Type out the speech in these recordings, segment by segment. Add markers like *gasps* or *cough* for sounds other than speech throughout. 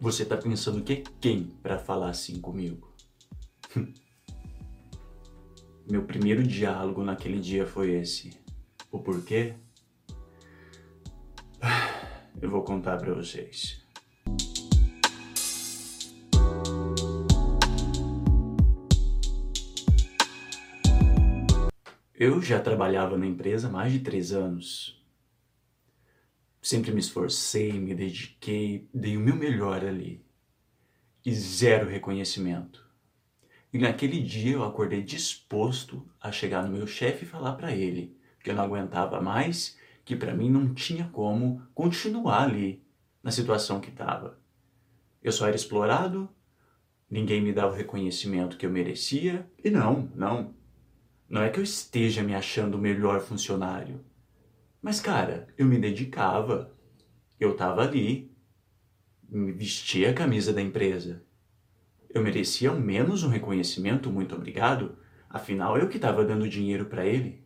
Você tá pensando que é quem para falar assim comigo? Meu primeiro diálogo naquele dia foi esse. O porquê? Eu vou contar para vocês. Eu já trabalhava na empresa há mais de três anos. Sempre me esforcei, me dediquei, dei o meu melhor ali. E zero reconhecimento. E naquele dia eu acordei disposto a chegar no meu chefe e falar para ele que eu não aguentava mais, que para mim não tinha como continuar ali na situação que estava. Eu só era explorado, ninguém me dava o reconhecimento que eu merecia, e não, não. Não é que eu esteja me achando o melhor funcionário. Mas, cara, eu me dedicava. Eu tava ali. Me vestia a camisa da empresa. Eu merecia ao menos um reconhecimento, muito obrigado. Afinal, eu que estava dando dinheiro para ele.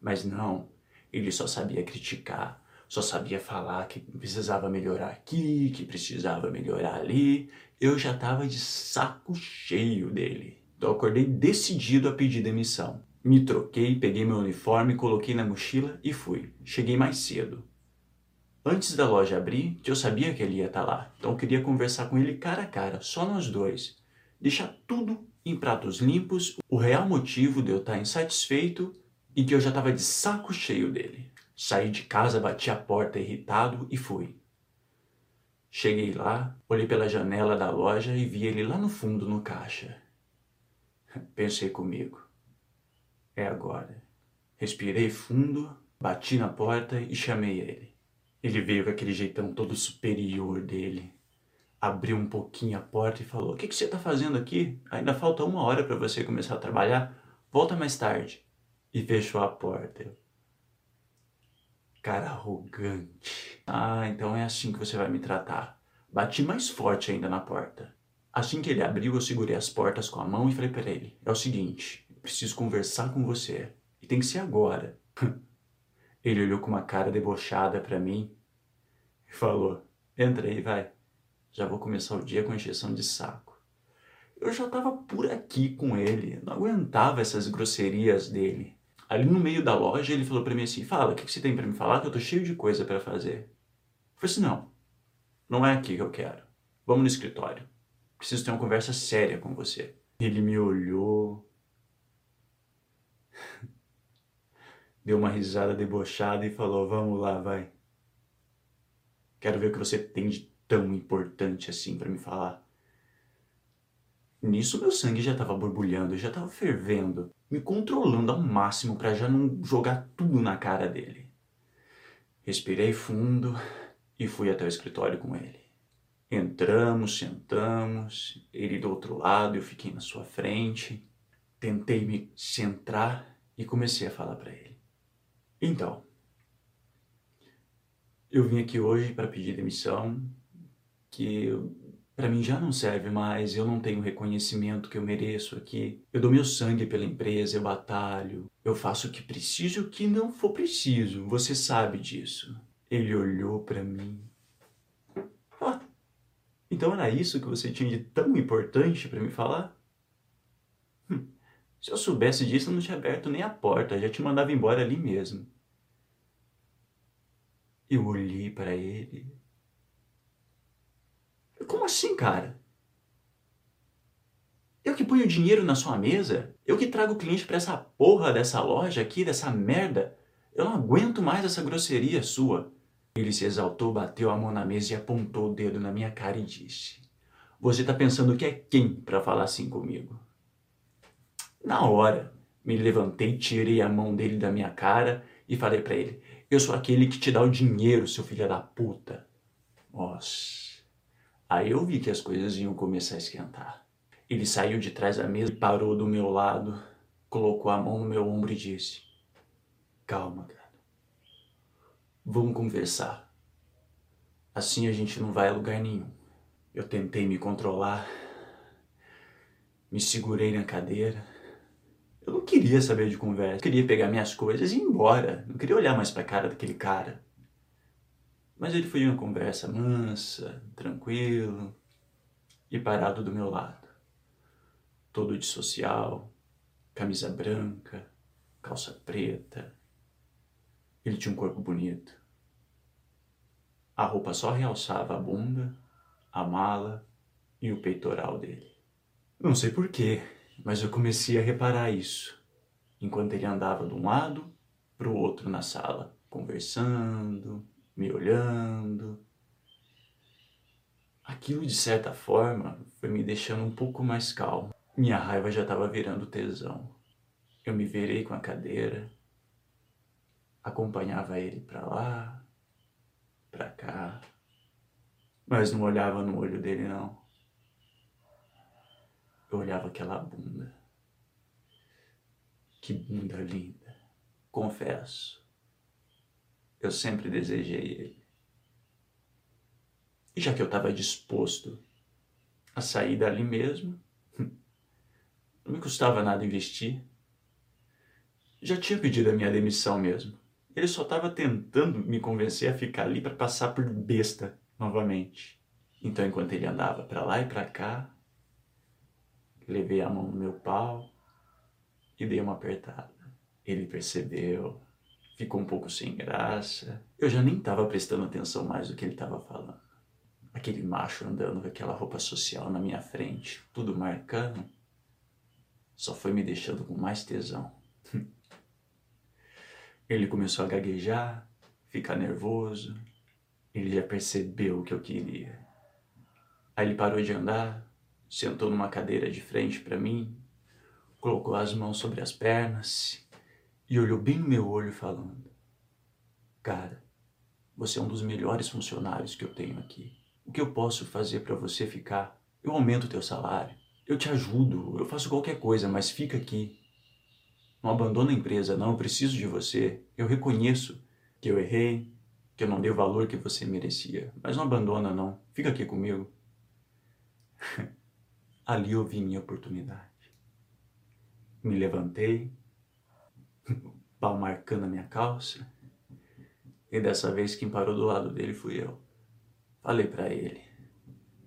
Mas não, ele só sabia criticar, só sabia falar que precisava melhorar aqui, que precisava melhorar ali. Eu já estava de saco cheio dele. Então eu acordei decidido a pedir demissão. Me troquei, peguei meu uniforme, coloquei na mochila e fui. Cheguei mais cedo. Antes da loja abrir, eu sabia que ele ia estar tá lá, então queria conversar com ele cara a cara, só nós dois. Deixar tudo em pratos limpos, o real motivo de eu estar tá insatisfeito e que eu já estava de saco cheio dele. Saí de casa, bati a porta irritado e fui. Cheguei lá, olhei pela janela da loja e vi ele lá no fundo no caixa. *laughs* Pensei comigo. É agora. Respirei fundo, bati na porta e chamei ele. Ele veio com aquele jeitão todo superior dele. Abriu um pouquinho a porta e falou: O que, que você está fazendo aqui? Ainda falta uma hora para você começar a trabalhar. Volta mais tarde. E fechou a porta. Cara arrogante. Ah, então é assim que você vai me tratar. Bati mais forte ainda na porta. Assim que ele abriu, eu segurei as portas com a mão e falei para ele: É o seguinte, preciso conversar com você. E tem que ser agora. *laughs* Ele olhou com uma cara debochada para mim e falou: Entra aí, vai. Já vou começar o dia com injeção de saco. Eu já tava por aqui com ele, não aguentava essas grosserias dele. Ali no meio da loja, ele falou para mim assim: Fala, o que, que você tem para me falar? Que eu tô cheio de coisa para fazer. Eu falei assim: Não, não é aqui que eu quero. Vamos no escritório. Preciso ter uma conversa séria com você. Ele me olhou, deu uma risada debochada e falou: Vamos lá, vai. Quero ver o que você tem de tão importante assim para me falar. Nisso meu sangue já estava borbulhando, já estava fervendo, me controlando ao máximo para já não jogar tudo na cara dele. Respirei fundo e fui até o escritório com ele. Entramos, sentamos, ele do outro lado, eu fiquei na sua frente. Tentei me centrar e comecei a falar para ele. Então, eu vim aqui hoje para pedir demissão, que para mim já não serve mais, eu não tenho o reconhecimento que eu mereço aqui. Eu dou meu sangue pela empresa, eu batalho, eu faço o que preciso e o que não for preciso, você sabe disso. Ele olhou para mim. Ah, então era isso que você tinha de tão importante para me falar? Se eu soubesse disso, eu não tinha aberto nem a porta, já te mandava embora ali mesmo. Eu olhei para ele. Como assim, cara? Eu que ponho dinheiro na sua mesa? Eu que trago cliente para essa porra dessa loja aqui, dessa merda? Eu não aguento mais essa grosseria sua. Ele se exaltou, bateu a mão na mesa e apontou o dedo na minha cara e disse: Você tá pensando que é quem para falar assim comigo? Na hora, me levantei, tirei a mão dele da minha cara e falei para ele: Eu sou aquele que te dá o dinheiro, seu filho da puta. Nossa. Aí eu vi que as coisas iam começar a esquentar. Ele saiu de trás da mesa parou do meu lado, colocou a mão no meu ombro e disse: Calma, cara. Vamos conversar. Assim a gente não vai a lugar nenhum. Eu tentei me controlar, me segurei na cadeira eu não queria saber de conversa. Eu queria pegar minhas coisas e ir embora. Não queria olhar mais pra cara daquele cara. Mas ele foi uma conversa mansa, tranquilo e parado do meu lado. Todo de social, camisa branca, calça preta. Ele tinha um corpo bonito. A roupa só realçava a bunda, a mala e o peitoral dele. Não sei porquê, mas eu comecei a reparar isso enquanto ele andava de um lado para o outro na sala, conversando, me olhando. Aquilo, de certa forma, foi me deixando um pouco mais calmo. Minha raiva já estava virando tesão. Eu me virei com a cadeira, acompanhava ele para lá, para cá, mas não olhava no olho dele, não. Eu olhava aquela bunda. Que bunda linda. Confesso, eu sempre desejei ele. E já que eu estava disposto a sair dali mesmo, *laughs* não me custava nada investir. Já tinha pedido a minha demissão mesmo. Ele só estava tentando me convencer a ficar ali para passar por besta novamente. Então, enquanto ele andava para lá e para cá, levei a mão no meu pau e dei uma apertada. Ele percebeu, ficou um pouco sem graça. Eu já nem estava prestando atenção mais do que ele estava falando. Aquele macho andando com aquela roupa social na minha frente, tudo marcando, só foi me deixando com mais tesão. *laughs* Ele começou a gaguejar, ficar nervoso. Ele já percebeu o que eu queria. Aí ele parou de andar, sentou numa cadeira de frente para mim, colocou as mãos sobre as pernas e olhou bem no meu olho falando: Cara, você é um dos melhores funcionários que eu tenho aqui. O que eu posso fazer para você ficar? Eu aumento o teu salário. Eu te ajudo, eu faço qualquer coisa, mas fica aqui. Não abandona a empresa, não. Eu preciso de você. Eu reconheço que eu errei, que eu não dei o valor que você merecia. Mas não abandona, não. Fica aqui comigo. *laughs* Ali eu vi minha oportunidade. Me levantei, *laughs* pau marcando a minha calça. E dessa vez quem parou do lado dele fui eu. Falei para ele: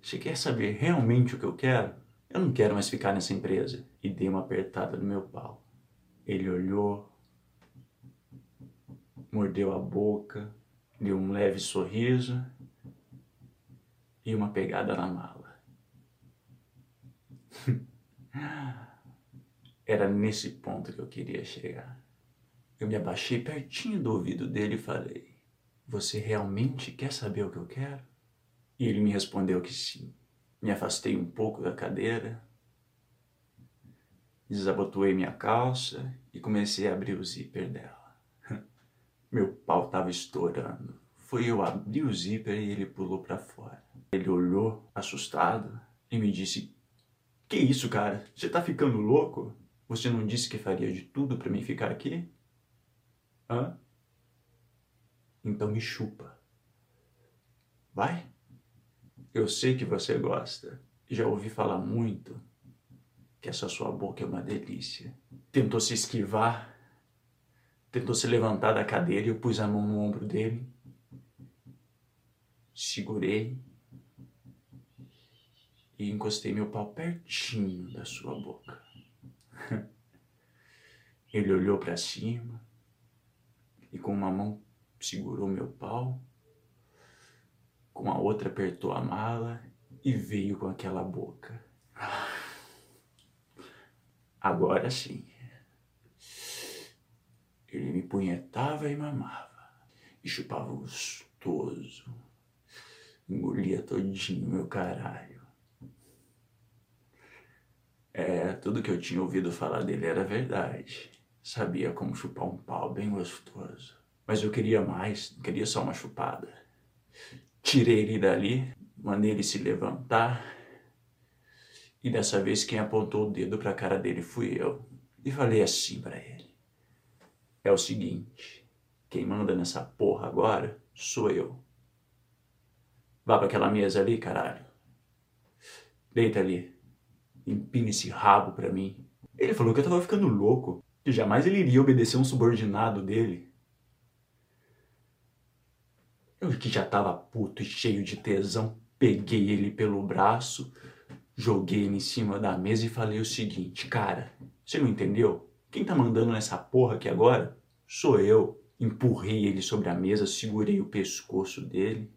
Você quer saber realmente o que eu quero? Eu não quero mais ficar nessa empresa. E dei uma apertada no meu pau. Ele olhou, mordeu a boca, deu um leve sorriso e uma pegada na mala. *laughs* Era nesse ponto que eu queria chegar. Eu me abaixei pertinho do ouvido dele e falei: Você realmente quer saber o que eu quero? E ele me respondeu que sim. Me afastei um pouco da cadeira, desabotoei minha calça e comecei a abrir o zíper dela. *laughs* Meu pau estava estourando. Foi eu abrir o zíper e ele pulou para fora. Ele olhou, assustado, e me disse: Que isso, cara? Você tá ficando louco? Você não disse que faria de tudo para mim ficar aqui? Hã? Então me chupa. Vai? Eu sei que você gosta. Já ouvi falar muito que essa sua boca é uma delícia. Tentou se esquivar, tentou se levantar da cadeira e eu pus a mão no ombro dele, segurei e encostei meu pau pertinho da sua boca. *laughs* Ele olhou para cima e com uma mão segurou meu pau, com a outra apertou a mala e veio com aquela boca. *laughs* Agora sim. Ele me punhetava e mamava. E chupava gostoso. Engolia todinho meu caralho. É, tudo que eu tinha ouvido falar dele era verdade. Sabia como chupar um pau bem gostoso. Mas eu queria mais, queria só uma chupada. Tirei ele dali, mandei ele se levantar e dessa vez quem apontou o dedo para a cara dele fui eu. E falei assim para ele: É o seguinte, quem manda nessa porra agora sou eu. Vá para aquela mesa ali, caralho. Deita ali. Empina esse rabo para mim. Ele falou que eu tava ficando louco, que jamais ele iria obedecer um subordinado dele. Eu que já tava puto e cheio de tesão, peguei ele pelo braço, joguei ele em cima da mesa e falei o seguinte, cara, você não entendeu? Quem tá mandando nessa porra aqui agora sou eu. Empurrei ele sobre a mesa, segurei o pescoço dele.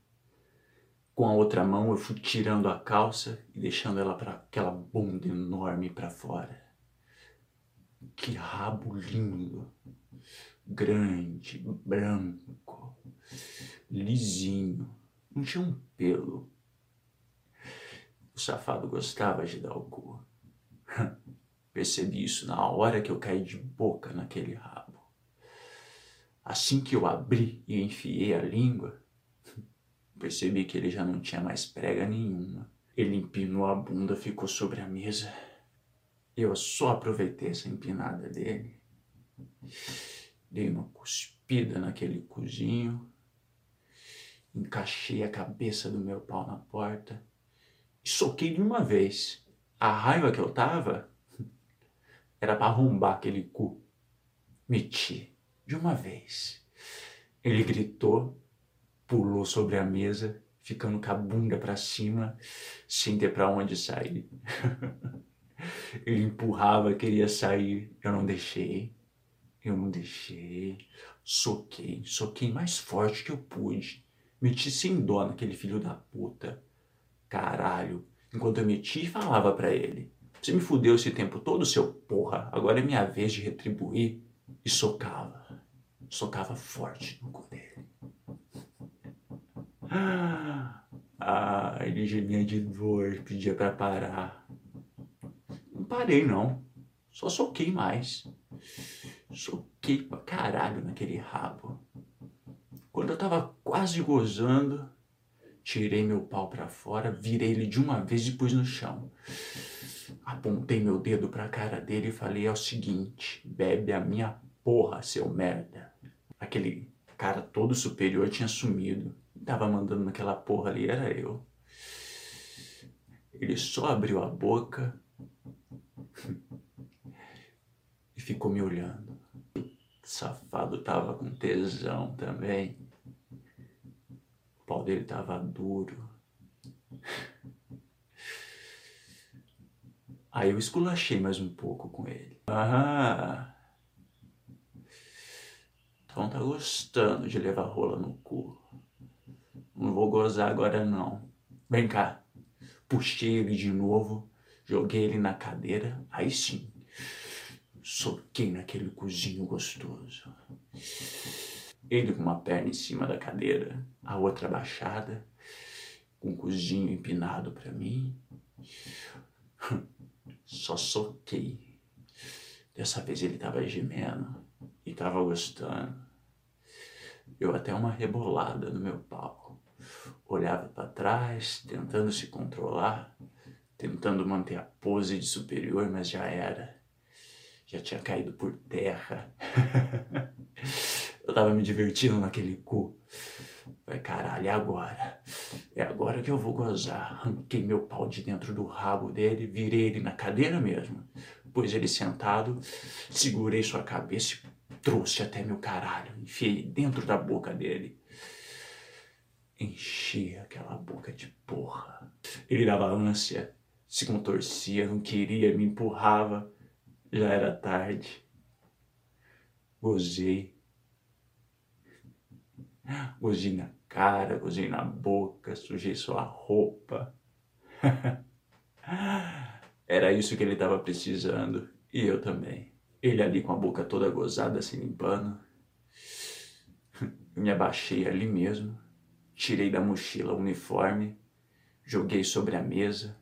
Com a outra mão eu fui tirando a calça e deixando ela para aquela bunda enorme para fora. Que rabo lindo, grande, branco, lisinho, não tinha um pelo. O safado gostava de dar o cu. *laughs* Percebi isso na hora que eu caí de boca naquele rabo. Assim que eu abri e enfiei a língua, percebi que ele já não tinha mais prega nenhuma. Ele empinou a bunda, ficou sobre a mesa. Eu só aproveitei essa empinada dele. Dei uma cuspida naquele cozinho. Encaixei a cabeça do meu pau na porta e soquei de uma vez. A raiva que eu tava *laughs* era para arrombar aquele cu. Meti de uma vez. Ele gritou, pulou sobre a mesa, ficando com a bunda para cima, sem ter para onde sair. *laughs* Ele empurrava, queria sair, eu não deixei. Eu não deixei. Soquei, soquei mais forte que eu pude. Meti sem dó naquele filho da puta. Caralho. Enquanto eu meti e falava para ele. Você me fudeu esse tempo todo, seu porra. Agora é minha vez de retribuir. E socava. Socava forte no cu dele. *gasps* Ah, ele gemia de dor, pedia para parar. Não parei, não. Só soquei mais. Soquei pra caralho naquele rabo. Quando eu tava quase gozando, tirei meu pau para fora, virei ele de uma vez e pus no chão. Apontei meu dedo pra cara dele e falei: é o seguinte, bebe a minha porra, seu merda. Aquele cara todo superior tinha sumido. Tava mandando naquela porra ali, era eu. Ele só abriu a boca e ficou me olhando. O safado tava com tesão também. O pau dele tava duro. Aí eu esculachei mais um pouco com ele. Ah, então tá gostando de levar rola no cu. Não vou gozar agora não. Vem cá. Puxei ele de novo, joguei ele na cadeira, aí sim. Soquei naquele cozinho gostoso. Ele com uma perna em cima da cadeira, a outra baixada, com o cozinho empinado para mim. Só soquei. Dessa vez ele tava gemendo e tava gostando. Eu até uma rebolada no meu pau. Olhava para trás, tentando se controlar, tentando manter a pose de superior, mas já era. Já tinha caído por terra. *laughs* Eu tava me divertindo naquele cu. Falei, caralho, é agora. É agora que eu vou gozar. Arranquei meu pau de dentro do rabo dele, virei ele na cadeira mesmo. Pus ele sentado, segurei sua cabeça e trouxe até meu caralho. Enfiei dentro da boca dele. Enchi aquela boca de porra. Ele dava ânsia, se contorcia, não queria, me empurrava. Já era tarde. Gozei Gozei na cara, gozei na boca, sujei sua roupa. *laughs* Era isso que ele estava precisando. E eu também. Ele ali com a boca toda gozada, se limpando. *laughs* Me abaixei ali mesmo, tirei da mochila o uniforme, joguei sobre a mesa,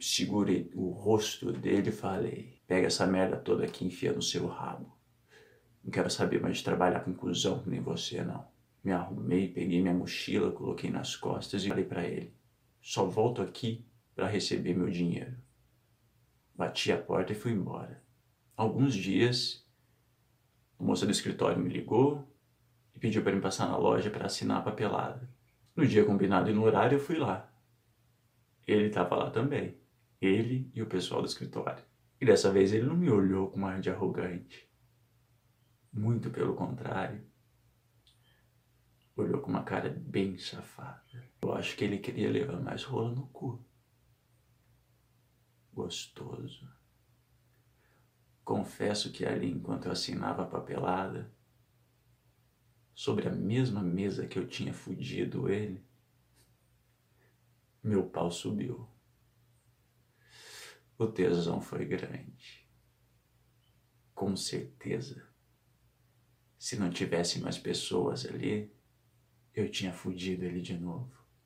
segurei o rosto dele e falei: pega essa merda toda aqui e enfia no seu rabo. Não quero saber mais de trabalhar com cuzão, nem você não. Me arrumei, peguei minha mochila, coloquei nas costas e falei para ele: só volto aqui para receber meu dinheiro. Bati a porta e fui embora. Alguns dias, a moça do escritório me ligou pediu para me passar na loja para assinar a papelada. No dia combinado e no horário eu fui lá. Ele estava lá também. Ele e o pessoal do escritório. E dessa vez ele não me olhou com ar de arrogante. Muito pelo contrário. olhou com uma cara bem safada. Eu acho que ele queria levar mais rola no cu. Gostoso. Confesso que ali, enquanto eu assinava a papelada, sobre a mesma mesa que eu tinha fudido ele, meu pau subiu. O tesão foi grande. Com certeza. Se não tivesse mais pessoas ali, eu tinha fudido ele de novo.